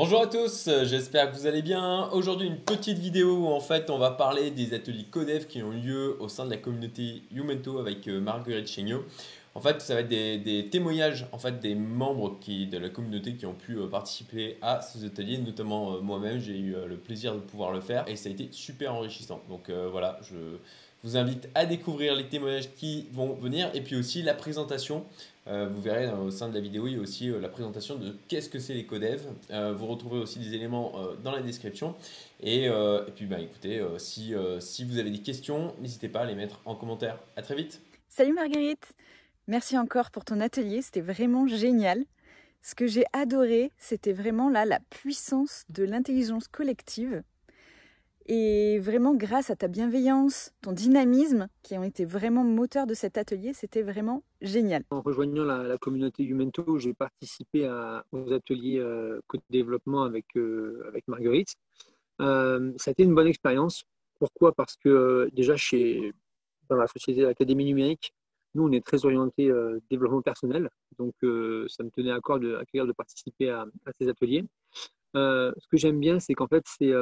Bonjour à tous, j'espère que vous allez bien. Aujourd'hui une petite vidéo où en fait on va parler des ateliers Codev qui ont lieu au sein de la communauté Youmento avec euh, Marguerite Chéniaud. En fait ça va être des, témoignages en fait, des membres qui, de la communauté qui ont pu euh, participer à ces ateliers, notamment euh, moi-même j'ai eu le plaisir de pouvoir le faire et ça a été super enrichissant. Donc voilà, je vous invite à découvrir les témoignages qui vont venir et puis aussi la présentation euh, vous verrez au sein de la vidéo, il y a aussi euh, la présentation de qu'est-ce que c'est les codev. Euh, vous retrouverez aussi des éléments dans la description. Et, puis, bah, écoutez, si, si vous avez des questions, n'hésitez pas à les mettre en commentaire. À très vite. Salut Marguerite. Merci encore pour ton atelier. C'était vraiment génial. Ce que j'ai adoré, c'était vraiment là la puissance de l'intelligence collective et vraiment, grâce à ta bienveillance, ton dynamisme, qui ont été vraiment moteurs de cet atelier, c'était vraiment génial. En rejoignant la, communauté Humento, j'ai participé à, aux ateliers euh, développement avec, euh, Marguerite. Euh, ça a été une bonne expérience. Pourquoi? Parce que euh, déjà, chez, dans la société de l'Académie numérique, nous, on est très orienté développement personnel. Donc, ça me tenait à cœur de, de participer à, à ces ateliers. ce que j'aime bien, c'est qu'en fait, c'est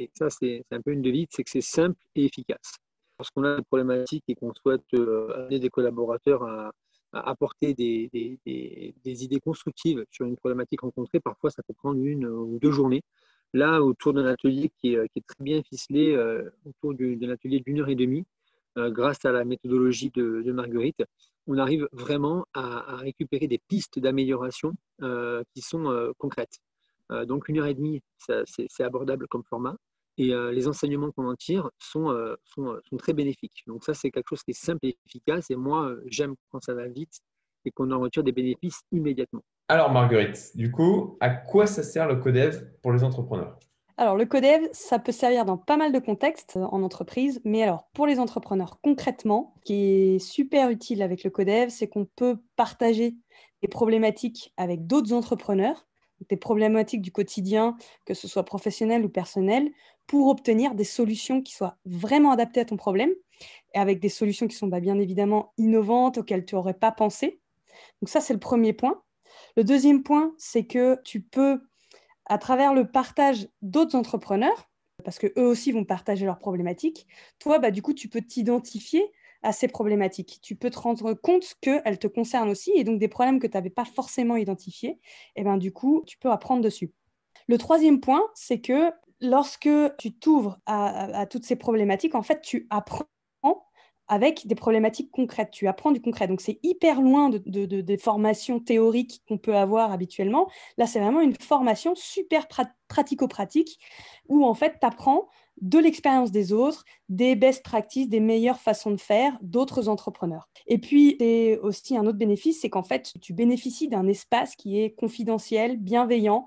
et ça, c'est un peu une devise, c'est que c'est simple et efficace. Lorsqu'on a des problématiques et qu'on souhaite euh, amener des collaborateurs à, apporter des, idées constructives sur une problématique rencontrée, parfois ça peut prendre une ou deux journées. Là, autour d'un atelier qui est, très bien ficelé, euh, autour d'un atelier d'une heure et demie, euh, grâce à la méthodologie de, Marguerite, on arrive vraiment à, récupérer des pistes d'amélioration qui sont concrètes. donc une heure et demie, c'est abordable comme format. Et euh, les enseignements qu'on en tire sont, euh, sont, euh, sont, très bénéfiques. Donc ça, c'est quelque chose qui est simple et efficace. Et moi, j'aime quand ça va vite et qu'on en retire des bénéfices immédiatement. Alors Marguerite, du coup, à quoi ça sert le CODEV pour les entrepreneurs? Alors, le CODEV, ça peut servir dans pas mal de contextes en entreprise, mais alors pour les entrepreneurs concrètement, ce qui est super utile avec le CODEV, c'est qu'on peut partager des problématiques avec d'autres entrepreneurs des problématiques du quotidien, que ce soit professionnel ou personnel, pour obtenir des solutions qui soient vraiment adaptées à ton problème, et avec des solutions qui sont bah, bien évidemment innovantes, auxquelles tu n'aurais pas pensé. Donc ça, c'est le premier point. Le deuxième point, c'est que tu peux, à travers le partage d'autres entrepreneurs, parce qu'eux aussi vont partager leurs problématiques, toi, bah, du coup, tu peux t'identifier à ces problématiques. Tu peux te rendre compte qu'elles te concernent aussi et donc des problèmes que tu n'avais pas forcément identifiés, et eh ben, du coup, tu peux apprendre dessus. Le troisième point, c'est que lorsque tu t'ouvres à, toutes ces problématiques, en fait, tu apprends avec des problématiques concrètes. Tu apprends du concret. Donc, c'est hyper loin de, des formations théoriques qu'on peut avoir habituellement. Là, c'est vraiment une formation super pratico-pratique où, en fait, tu apprends de l'expérience des autres, des best practices, des meilleures façons de faire d'autres entrepreneurs. Et puis, c'est aussi un autre bénéfice, c'est qu'en fait, tu bénéficies d'un espace qui est confidentiel, bienveillant,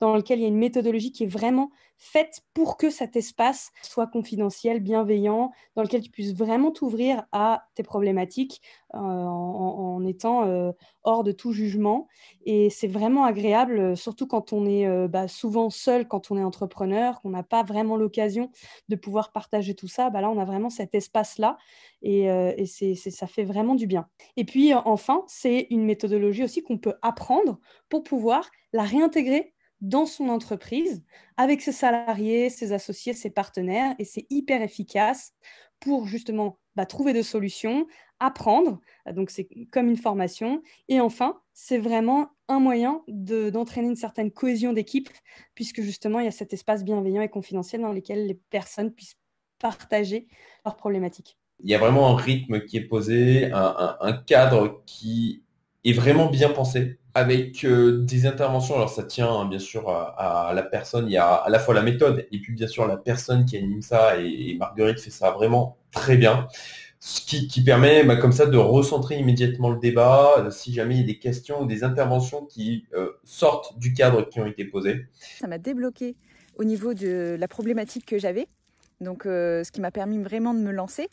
dans lequel il y a une méthodologie qui est vraiment faite pour que cet espace soit confidentiel, bienveillant, dans lequel tu puisses vraiment t'ouvrir à tes problématiques euh, en, étant euh, hors de tout jugement. Et c'est vraiment agréable, surtout quand on est euh, bah, souvent seul, quand on est entrepreneur, qu'on n'a pas vraiment l'occasion de pouvoir partager tout ça. Bah, là, on a vraiment cet espace-là et, ça fait vraiment du bien. Et puis, enfin, c'est une méthodologie aussi qu'on peut apprendre pour pouvoir la réintégrer dans son entreprise avec ses salariés, ses associés, ses partenaires. Et c'est hyper efficace pour justement bah, trouver des solutions, apprendre. Donc c'est comme une formation. Et enfin, c'est vraiment un moyen d'entraîner une certaine cohésion d'équipe, puisque justement, il y a cet espace bienveillant et confidentiel dans lequel les personnes puissent partager leurs problématiques. Il y a vraiment un rythme qui est posé, un cadre qui est vraiment bien pensé avec euh, des interventions. Alors ça tient hein, bien sûr à, la personne. Il y a à la fois la méthode et puis bien sûr la personne qui anime ça. Et, Marguerite fait ça vraiment très bien. Ce qui, permet bah, comme ça de recentrer immédiatement le débat euh, si jamais il y a des questions ou des interventions qui euh, sortent du cadre qui ont été posées. Ça m'a débloqué au niveau de la problématique que j'avais. Donc ce qui m'a permis vraiment de me lancer.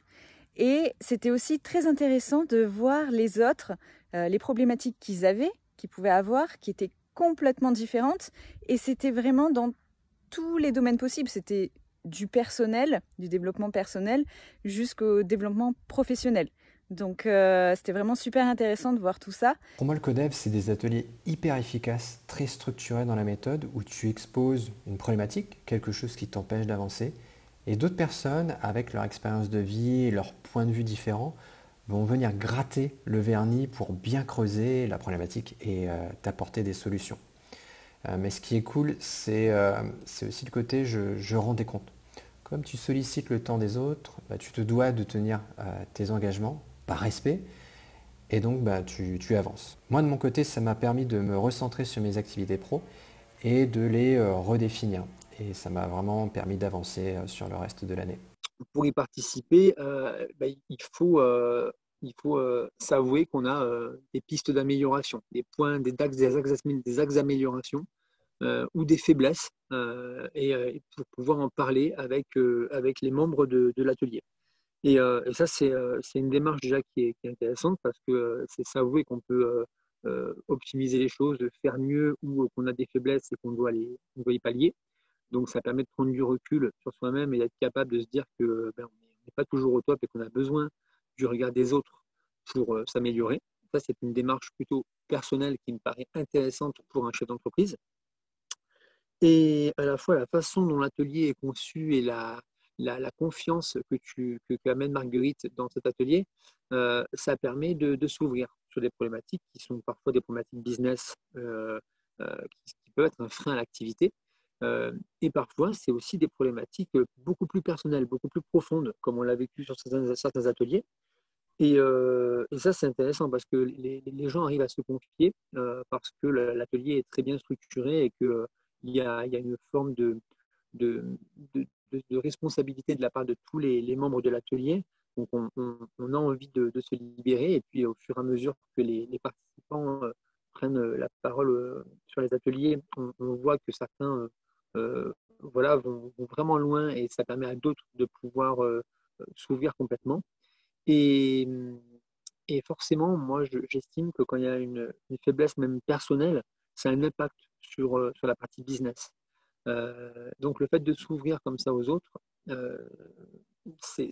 Et c'était aussi très intéressant de voir les autres, les problématiques qu'ils avaient qu'ils pouvaient avoir qui étaient complètement différentes. Et c'était vraiment dans tous les domaines possibles. C'était du personnel, du développement personnel, jusqu'au développement professionnel. Donc euh, c'était vraiment super intéressant de voir tout ça. Pour moi, le CODEV, c'est des ateliers hyper efficaces, très structurés dans la méthode, où tu exposes une problématique, quelque chose qui t'empêche d'avancer, et d'autres personnes, avec leur expérience de vie leur point de vue différent, vont venir gratter le vernis pour bien creuser la problématique et euh, t'apporter des solutions. Euh, mais ce qui est cool, c'est aussi le côté je, rends des comptes. Comme tu sollicites le temps des autres, bah, tu te dois de tenir tes engagements par respect, et donc bah, tu, avances. Moi de mon côté, ça m'a permis de me recentrer sur mes activités pro et de les euh, redéfinir. Et ça m'a vraiment permis d'avancer euh, sur le reste de l'année. Pour y participer, euh, bah, il faut, il faut s'avouer qu'on a des pistes d'amélioration, des points, des axes, des axes, des axes d'amélioration ou des faiblesses, et, pour pouvoir en parler avec, avec les membres de l'atelier. Euh, et, ça, euh, c'est une démarche déjà qui est, intéressante parce que euh, c'est s'avouer qu'on peut optimiser les choses, faire mieux ou qu'on a des faiblesses et qu'on doit, les, doit y pallier. Donc, ça permet de prendre du recul sur soi-même et d'être capable de se dire que ben, on n'est pas toujours au top et qu'on a besoin du regard des autres pour s'améliorer. Ça, c'est une démarche plutôt personnelle qui me paraît intéressante pour un chef d'entreprise. Et à la fois, la façon dont l'atelier est conçu et la, confiance que, tu, que, amène Marguerite dans cet atelier, euh, ça permet de, s'ouvrir sur des problématiques qui sont parfois des problématiques business euh, euh, qui, peuvent être un frein à l'activité. Et parfois, c'est aussi des problématiques beaucoup plus personnelles, beaucoup plus profondes, comme on l'a vécu sur certains, ateliers. Et, ça, c'est intéressant parce que les, gens arrivent à se confier parce que l'atelier est très bien structuré et qu'il y, a, une forme de, responsabilité de la part de tous les, membres de l'atelier. Donc, on, a envie de, se libérer. Et puis, au fur et à mesure que les, participants euh, prennent euh, la parole euh, sur les ateliers, on, voit que certains voilà, vont, vraiment loin et ça permet à d'autres de pouvoir s'ouvrir complètement. Et, et, forcément, moi, j'estime que quand il y a une, une, faiblesse même personnelle, ça a un impact sur, sur la partie business. Euh, donc le fait de s'ouvrir comme ça aux autres, euh, c'est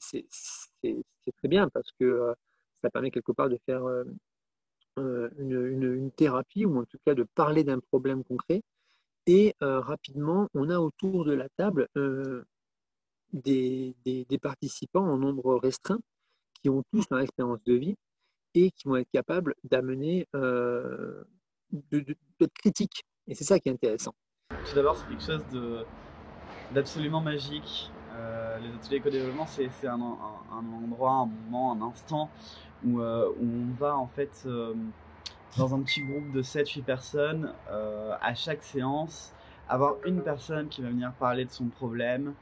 très bien parce que euh, ça permet quelque part de faire une, thérapie ou en tout cas de parler d'un problème concret. Et rapidement, on a autour de la table des, participants en nombre restreint qui ont tous leur expérience de vie et qui vont être capables d'amener, d'être critiques. Et c'est ça qui est intéressant. Tout d'abord, c'est quelque chose d'absolument magique. Euh, les ateliers co-développement, c'est un, endroit, un moment, un instant où, euh, on va en fait euh, dans un petit groupe de 7-8 personnes à chaque séance avoir une personne qui va venir parler de son problème.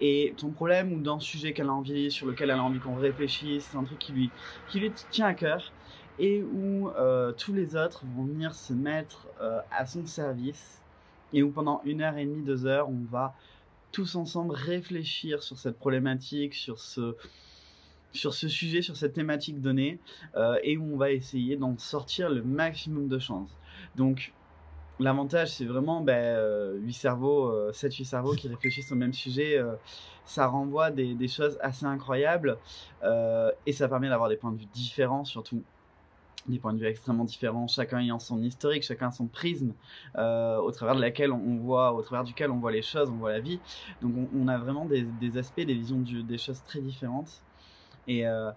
Et ton problème ou d'un sujet qu'elle a envie, sur lequel elle a envie qu'on réfléchisse, c'est un truc qui lui, qui lui tient à cœur. Et où tous les autres vont venir se mettre à son service. Et où pendant une heure et demie, deux heures, on va tous ensemble réfléchir sur cette problématique, sur ce, sur ce sujet, sur cette thématique donnée, euh, et où on va essayer d'en sortir le maximum de chances. Donc, l'avantage, c'est vraiment ben, 8 euh, cerveaux, 7-8 euh, cerveaux qui réfléchissent au même sujet. ça renvoie des, choses assez incroyables, et ça permet d'avoir des points de vue différents, surtout des points de vue extrêmement différents, chacun ayant son historique, chacun son prisme, au travers de laquelle on voit, au travers duquel on voit les choses, on voit la vie. Donc on, a vraiment des, aspects, des visions des choses très différentes. Et euh,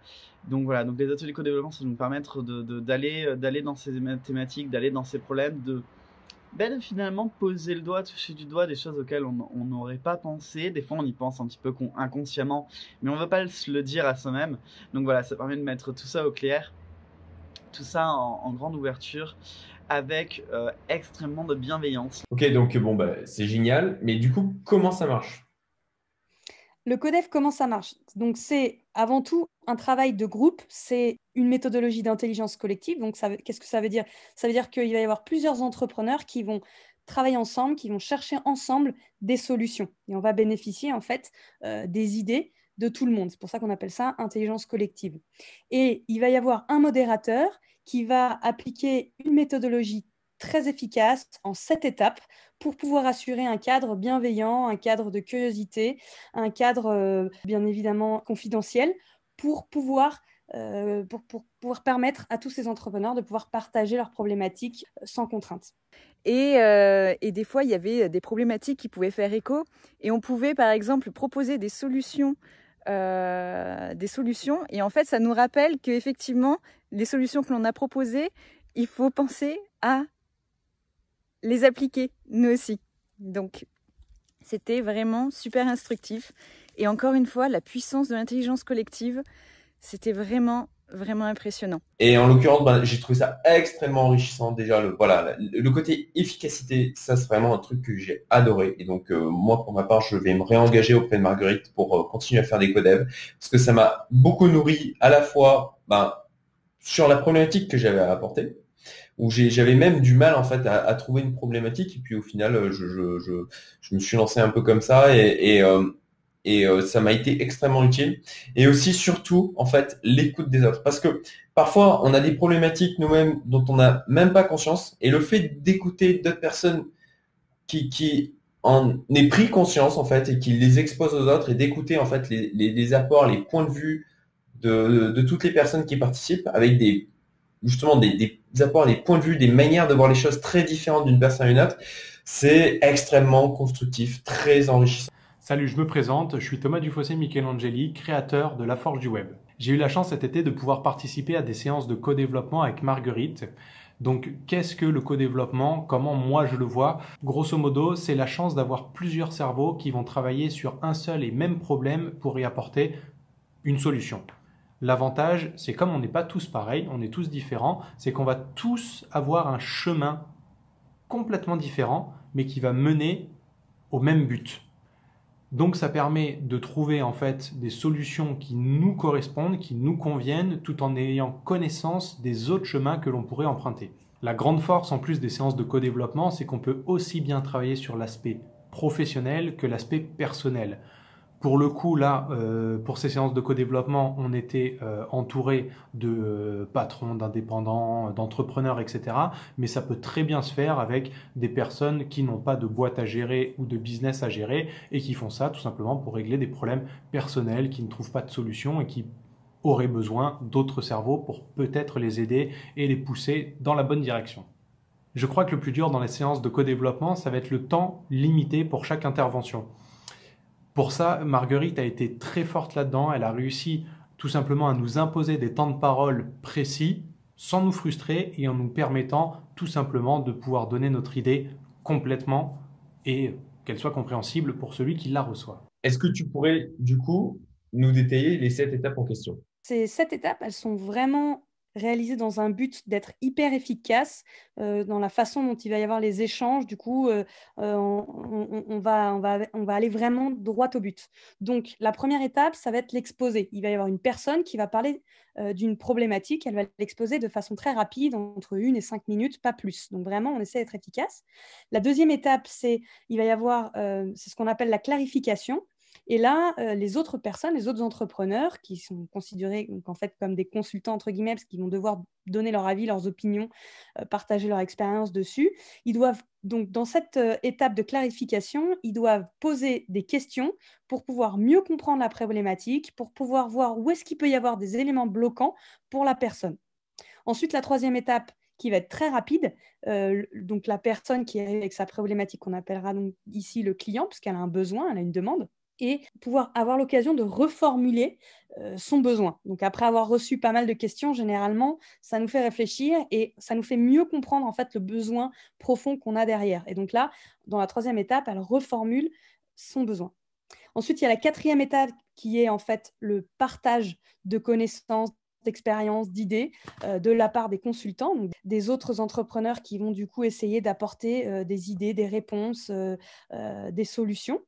donc voilà, donc les ateliers co-développement, ça nous permettre d'aller de, d'aller dans ces thématiques, d'aller dans ces problèmes, de, ben, finalement poser le doigt, toucher du doigt des choses auxquelles on n'aurait pas pensé. Des fois, on y pense un petit peu inconsciemment, mais on ne veut pas se le dire à soi-même. Donc voilà, ça permet de mettre tout ça au clair tout ça en, grande ouverture avec euh, extrêmement de bienveillance. Ok, donc bon, bah, c'est génial, mais du coup, comment ça marche? Le CODEF, comment ça marche? Donc, c'est avant tout un travail de groupe, c'est une méthodologie d'intelligence collective. Donc, qu'est-ce que ça veut dire? Ça veut dire qu'il va y avoir plusieurs entrepreneurs qui vont travailler ensemble, qui vont chercher ensemble des solutions. Et on va bénéficier en fait euh, des idées de tout le monde. C'est pour ça qu'on appelle ça intelligence collective. Et il va y avoir un modérateur qui va appliquer une méthodologie très efficace en sept étapes pour pouvoir assurer un cadre bienveillant, un cadre de curiosité, un cadre euh, bien évidemment confidentiel pour pouvoir pour, pouvoir permettre à tous ces entrepreneurs de pouvoir partager leurs problématiques sans contrainte. Et, et, des fois, il y avait des problématiques qui pouvaient faire écho. Et on pouvait, par exemple, proposer des solutions euh, des solutions. Et en fait, ça nous rappelle qu'effectivement, les solutions que l'on a proposées, il faut penser à les appliquer, nous aussi. Donc, c'était vraiment super instructif. Et encore une fois, la puissance de l'intelligence collective, c'était vraiment vraiment impressionnant. Et en l'occurrence, ben, j'ai trouvé ça extrêmement enrichissant. Déjà, le, côté efficacité, ça c'est vraiment un truc que j'ai adoré. Et donc, euh, moi, pour ma part, je vais me réengager auprès de Marguerite pour euh, continuer à faire des codev, parce que ça m'a beaucoup nourri à la fois ben, sur la problématique que j'avais à apporter, où j'avais même du mal en fait à, trouver une problématique. Et puis au final, je, je, me suis lancé un peu comme ça et, euh, euh, ça m'a été extrêmement utile. Et aussi, surtout, en fait, l'écoute des autres. Parce que parfois, on a des problématiques nous-mêmes dont on n'a même pas conscience. Et le fait d'écouter d'autres personnes qui, en aient pris conscience, en fait, et qui les exposent aux autres, et d'écouter, en fait, les, apports, les points de vue de, toutes les personnes qui participent, avec des justement des, apports, des points de vue, des manières de voir les choses très différentes d'une personne à une autre, c'est extrêmement constructif, très enrichissant. Salut, je me présente, je suis Thomas Dufossé Michelangeli, créateur de La Forge du Web. J'ai eu la chance cet été de pouvoir participer à des séances de co-développement avec Marguerite. Donc, qu'est-ce que le co-développement? Comment moi je le vois? Grosso modo, c'est la chance d'avoir plusieurs cerveaux qui vont travailler sur un seul et même problème pour y apporter une solution. L'avantage, c'est comme on n'est pas tous pareils, on est tous différents, c'est qu'on va tous avoir un chemin complètement différent, mais qui va mener au même but. Donc ça permet de trouver en fait des solutions qui nous correspondent, qui nous conviennent, tout en ayant connaissance des autres chemins que l'on pourrait emprunter. La grande force en plus des séances de co-développement, c'est qu'on peut aussi bien travailler sur l'aspect professionnel que l'aspect personnel. Pour le coup, là, euh, pour ces séances de co-développement, on était euh, entouré de euh, patrons, d'indépendants, d'entrepreneurs, etc. Mais ça peut très bien se faire avec des personnes qui n'ont pas de boîte à gérer ou de business à gérer et qui font ça tout simplement pour régler des problèmes personnels, qui ne trouvent pas de solution et qui auraient besoin d'autres cerveaux pour peut-être les aider et les pousser dans la bonne direction. Je crois que le plus dur dans les séances de co-développement, ça va être le temps limité pour chaque intervention. Pour ça, Marguerite a été très forte là-dedans. Elle a réussi tout simplement à nous imposer des temps de parole précis, sans nous frustrer et en nous permettant tout simplement de pouvoir donner notre idée complètement et qu'elle soit compréhensible pour celui qui la reçoit. Est-ce que tu pourrais du coup nous détailler les sept étapes en question? Ces sept étapes, elles sont vraiment réalisé dans un but d'être hyper efficace euh, dans la façon dont il va y avoir les échanges. Du coup, euh, euh, on, va, on, va, on va aller vraiment droit au but. Donc, la première étape, ça va être l'exposer. Il va y avoir une personne qui va parler d'une problématique. Elle va l'exposer de façon très rapide, entre une et cinq minutes, pas plus. Donc, vraiment, on essaie d'être efficace. La deuxième étape, c'est il va y avoir, c'est ce qu'on appelle la clarification. Et là, euh, les autres personnes, les autres entrepreneurs qui sont considérés en fait comme des consultants entre guillemets, parce qu'ils vont devoir donner leur avis, leurs opinions, euh, partager leur expérience dessus, ils doivent donc dans cette euh, étape de clarification, ils doivent poser des questions pour pouvoir mieux comprendre la problématique, pour pouvoir voir où est-ce qu'il peut y avoir des éléments bloquants pour la personne. Ensuite, la troisième étape, qui va être très rapide. donc la personne qui est avec sa problématique, qu'on appellera donc ici le client, puisqu'elle a un besoin, elle a une demande, et pouvoir avoir l'occasion de reformuler euh, son besoin. Donc après avoir reçu pas mal de questions, généralement, ça nous fait réfléchir et ça nous fait mieux comprendre en fait le besoin profond qu'on a derrière. Et donc là, dans la troisième étape, elle reformule son besoin. Ensuite, il y a la quatrième étape qui est en fait le partage de connaissances, d'expériences, d'idées euh, de la part des consultants, des autres entrepreneurs qui vont du coup essayer d'apporter euh, des idées, des réponses, des solutions.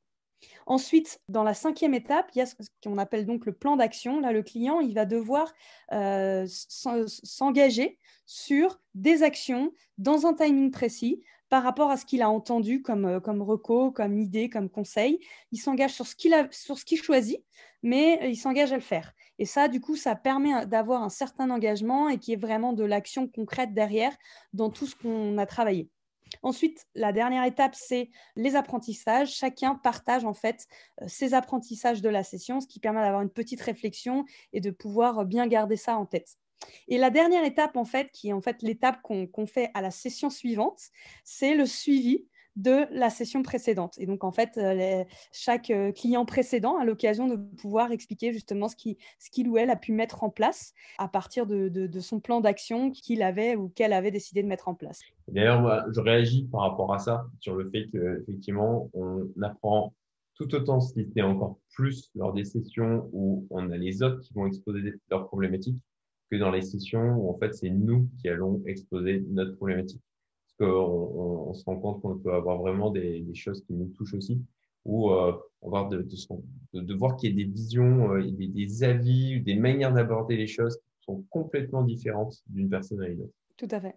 Ensuite, dans la cinquième étape, il y a ce qu'on appelle donc le plan d'action. Là, le client, il va devoir euh, s'engager sur des actions dans un timing précis par rapport à ce qu'il a entendu comme, euh, comme reco, comme idée, comme conseil. Il s'engage sur ce qu'il choisit, mais il s'engage à le faire. Et ça, du coup, ça permet d'avoir un certain engagement et qui est vraiment de l'action concrète derrière dans tout ce qu'on a travaillé. Ensuite, la dernière étape, c'est les apprentissages. Chacun partage en fait euh, ses apprentissages de la session, ce qui permet d'avoir une petite réflexion et de pouvoir bien garder ça en tête. Et la dernière étape, en fait, qui est en fait l'étape qu'on fait à la session suivante, c'est le suivi de la session précédente. Et donc, en fait, euh, chaque euh, client précédent a l'occasion de pouvoir expliquer justement ce qu'il ou elle a pu mettre en place à partir de, son plan d'action qu'il avait ou qu'elle avait décidé de mettre en place. D'ailleurs, moi, je réagis par rapport à ça, sur le fait qu'effectivement, on apprend tout autant, si c'était encore plus lors des sessions où on a les autres qui vont exposer leurs problématiques, que dans les sessions où en fait c'est nous qui allons exposer notre problématique on, se rend compte qu'on peut avoir vraiment des, choses qui nous touchent aussi, ou euh, de, de, voir qu'il y a des visions, euh, des, des, avis, des manières d'aborder les choses qui sont complètement différentes d'une personne à une autre. Tout à fait.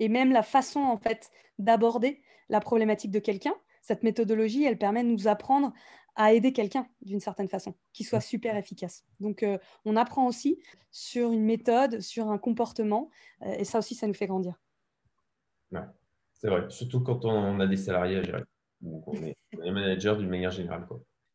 Et même la façon en fait d'aborder la problématique de quelqu'un, cette méthodologie, elle permet de nous apprendre à aider quelqu'un d'une certaine façon, qui soit super efficace. Donc, euh, on apprend aussi sur une méthode, sur un comportement, et ça aussi, ça nous fait grandir. C'est vrai. Surtout quand on a des salariés à gérer. ou on est, manager d'une manière générale.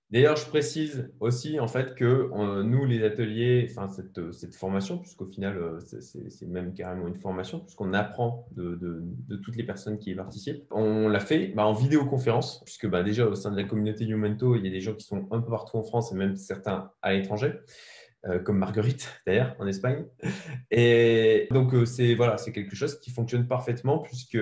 D'ailleurs, je précise aussi en fait que euh, nous, les ateliers, enfin cette, cette formation, puisqu'au final, euh, c'est même carrément une formation, puisqu'on apprend de, de, toutes les personnes qui y participent, on l'a fait bah, en vidéoconférence, puisque bah, déjà au sein de la communauté Youmento, il y a des gens qui sont un peu partout en France et même certains à l'étranger. Euh, comme Marguerite d'ailleurs en Espagne. Et donc euh, c'est voilà, c'est quelque chose qui fonctionne parfaitement puisque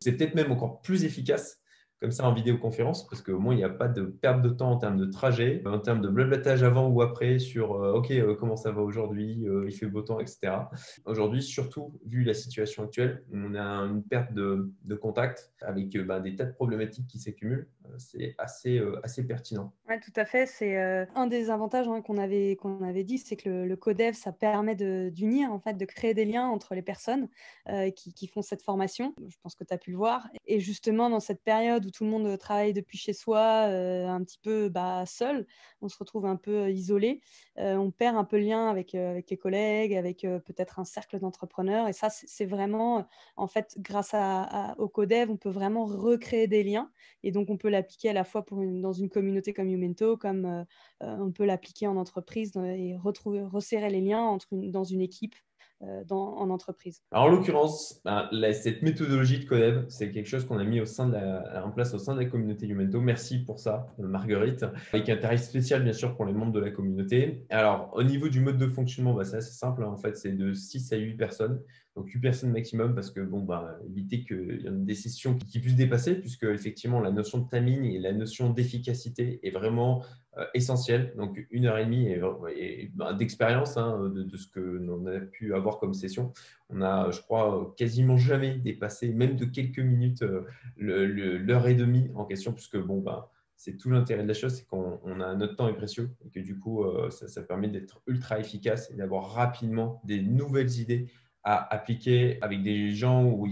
c'est peut-être même encore plus efficace comme ça en vidéoconférence, parce qu'au moins il n'y a pas de perte de temps en termes de trajet, en termes de blablatage avant ou après sur euh, OK, comment ça va aujourd'hui, il fait beau temps, etc. Aujourd'hui, surtout vu la situation actuelle, on a une perte de, de contact avec ben, des tas de problématiques qui s'accumulent. C'est assez, assez pertinent. Oui, tout à fait. C'est un des avantages hein, qu'on avait, qu'on avait dit, c'est que le, codev, ça permet d'unir, en fait, de créer des liens entre les personnes qui, font cette formation. Je pense que tu as pu le voir. Et justement, dans cette période où tout le monde travaille depuis chez soi, euh, un petit peu bah, seul, on se retrouve un peu euh, isolé, euh, on perd un peu le lien avec, les collègues, avec peut-être un cercle d'entrepreneurs. Et ça, c'est vraiment, en fait, grâce au Codev, on peut vraiment recréer des liens. Et donc, on peut l'appliquer à la fois pour dans une communauté comme Youmento, comme on peut l'appliquer en entreprise et retrouver, resserrer les liens entre dans une équipe euh, dans, en entreprise. Alors, en l'occurrence, ben, cette méthodologie de Codev, c'est quelque chose qu'on a mis au sein de la, en place au sein de la communauté Youmento. Merci pour ça, Marguerite. Avec un tarif spécial, bien sûr, pour les membres de la communauté. Alors, au niveau du mode de fonctionnement, ben, c'est assez simple. Hein. En fait, c'est de 6 à 8 personnes. Donc 8 personnes maximum parce que bon bah éviter qu'il y ait des sessions qui, puissent dépasser puisque effectivement la notion de timing et la notion d'efficacité est vraiment euh, essentielle. Donc une heure et demie et, bah, d'expérience hein, de, ce que l'on a pu avoir comme session. On a, je crois, quasiment jamais dépassé, même de quelques minutes, euh, l'heure et demie en question puisque bon bah c'est tout l'intérêt de la chose, c'est qu'on a notre temps est précieux et que du coup, euh, ça, ça permet d'être ultra efficace et d'avoir rapidement des nouvelles idées à appliquer avec des gens où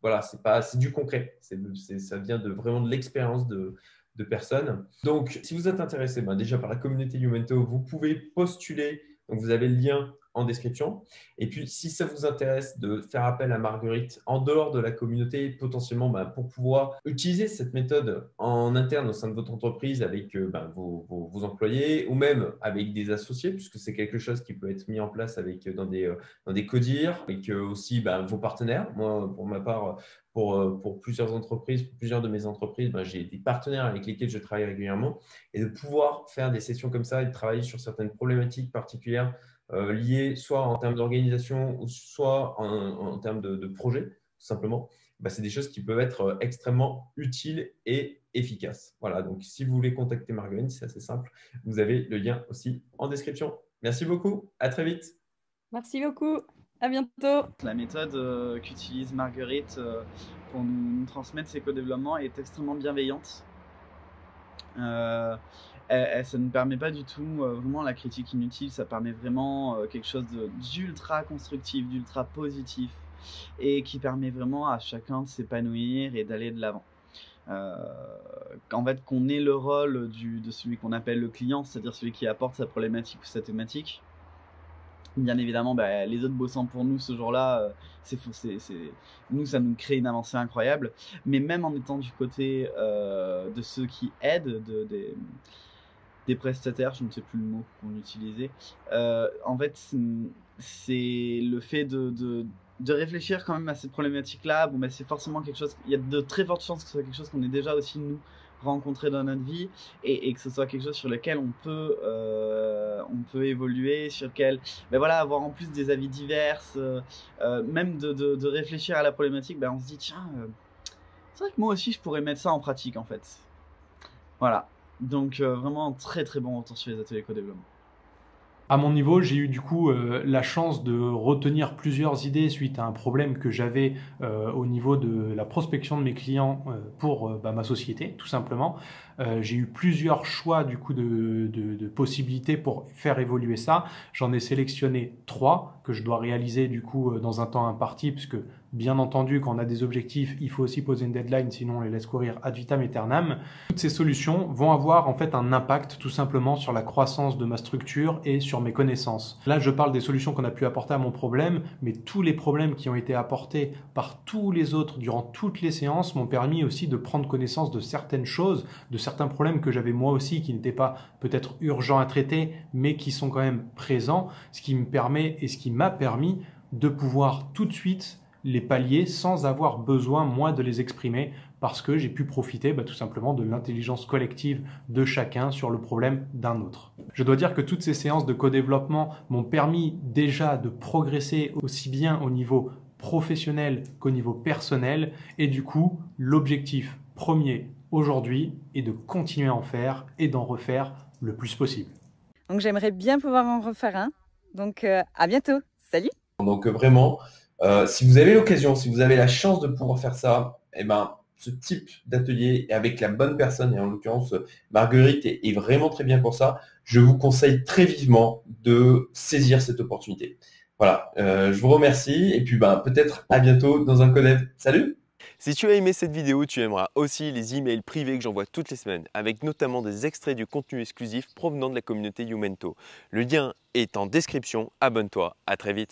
voilà, c'est pas, c'est du concret. C'est, ça vient de vraiment de l'expérience de, de personnes. Donc, si vous êtes intéressé ben déjà par la communauté Youmento, vous pouvez postuler. Donc, vous avez le lien en description. Et puis, si ça vous intéresse de faire appel à Marguerite en dehors de la communauté, potentiellement bah, pour pouvoir utiliser cette méthode en interne au sein de votre entreprise avec euh, bah, vos, employés ou même avec des associés, puisque c'est quelque chose qui peut être mis en place avec, euh, dans, des, euh, dans des CODIR, avec aussi bah, vos partenaires. Moi, pour ma part, pour, pour, plusieurs entreprises, pour plusieurs de mes entreprises, j'ai des partenaires avec lesquels je travaille régulièrement et de pouvoir faire des sessions comme ça et de travailler sur certaines problématiques particulières euh, liés soit en termes d'organisation ou soit en, termes de, projet, tout simplement, bah, c'est des choses qui peuvent être euh, extrêmement utiles et efficaces. Voilà, donc si vous voulez contacter Marguerite, c'est assez simple. Vous avez le lien aussi en description. Merci beaucoup, à très vite. Merci beaucoup, à bientôt. La méthode euh, qu'utilise Marguerite pour nous, transmettre ses co-développements est extrêmement bienveillante. Euh, ça ne permet pas du tout euh, vraiment la critique inutile, ça permet vraiment euh, quelque chose d'ultra constructif, d'ultra positif et qui permet vraiment à chacun de s'épanouir et d'aller de l'avant. Euh, en fait, qu'on ait le rôle de celui qu'on appelle le client, c'est-à-dire celui qui apporte sa problématique ou sa thématique, Bien évidemment, bah, les autres bossant pour nous ce jour-là, c'est, c'est, nous, ça nous crée une avancée incroyable. Mais même en étant du côté de ceux qui aident, de, des prestataires, je ne sais plus le mot qu'on utilisait, en fait, c'est le fait de, de, de, réfléchir quand même à cette problématique-là. Bon, ben, c'est forcément quelque chose, il y a de très fortes chances que ce soit quelque chose qu'on ait déjà aussi, nous, rencontré dans notre vie et, que ce soit quelque chose sur lequel on peut, euh, on peut évoluer, sur lequel, ben voilà, avoir en plus des avis divers, euh, euh, même de, de, de, réfléchir à la problématique, ben on se dit, tiens, c'est vrai que moi aussi je pourrais mettre ça en pratique en fait. Voilà. Donc vraiment très très bon retour sur les ateliers co-développement. À mon niveau, j'ai eu du coup euh, la chance de retenir plusieurs idées suite à un problème que j'avais euh, au niveau de la prospection de mes clients euh, pour bah, ma société, tout simplement. J'ai eu plusieurs choix du coup de, de, possibilités pour faire évoluer ça. J'en ai sélectionné trois que je dois réaliser du coup dans un temps imparti, puisque Bien entendu, quand on a des objectifs, il faut aussi poser une deadline, sinon on les laisse courir ad vitam aeternam. Toutes ces solutions vont avoir en fait un impact tout simplement sur la croissance de ma structure et sur mes connaissances. Là, je parle des solutions qu'on a pu apporter à mon problème, mais tous les problèmes qui ont été apportés par tous les autres durant toutes les séances m'ont permis aussi de prendre connaissance de certaines choses, certains problèmes que j'avais moi aussi qui n'étaient pas peut-être urgents à traiter, mais qui sont quand même présents, ce qui me permet et ce qui m'a permis de pouvoir tout de suite les paliers sans avoir besoin, moi, de les exprimer parce que j'ai pu profiter bah, tout simplement de l'intelligence collective de chacun sur le problème d'un autre. Je dois dire que toutes ces séances de co-développement m'ont permis déjà de progresser aussi bien au niveau professionnel qu'au niveau personnel et du coup, l'objectif premier aujourd'hui est de continuer à en faire et d'en refaire le plus possible. Donc j'aimerais bien pouvoir en refaire un. Donc euh, à bientôt. Salut. Donc vraiment, euh, si vous avez l'occasion, si vous avez la chance de pouvoir faire ça, eh ben, ce type d'atelier avec la bonne personne, et en l'occurrence Marguerite est, vraiment très bien pour ça, je vous conseille très vivement de saisir cette opportunité. Voilà, euh, je vous remercie et puis ben, peut-être à bientôt dans un Codev. Salut si tu as aimé cette vidéo, tu aimeras aussi les emails privés que j'envoie toutes les semaines, avec notamment des extraits du contenu exclusif provenant de la communauté Youmento. Le lien est en description, abonne-toi, à très vite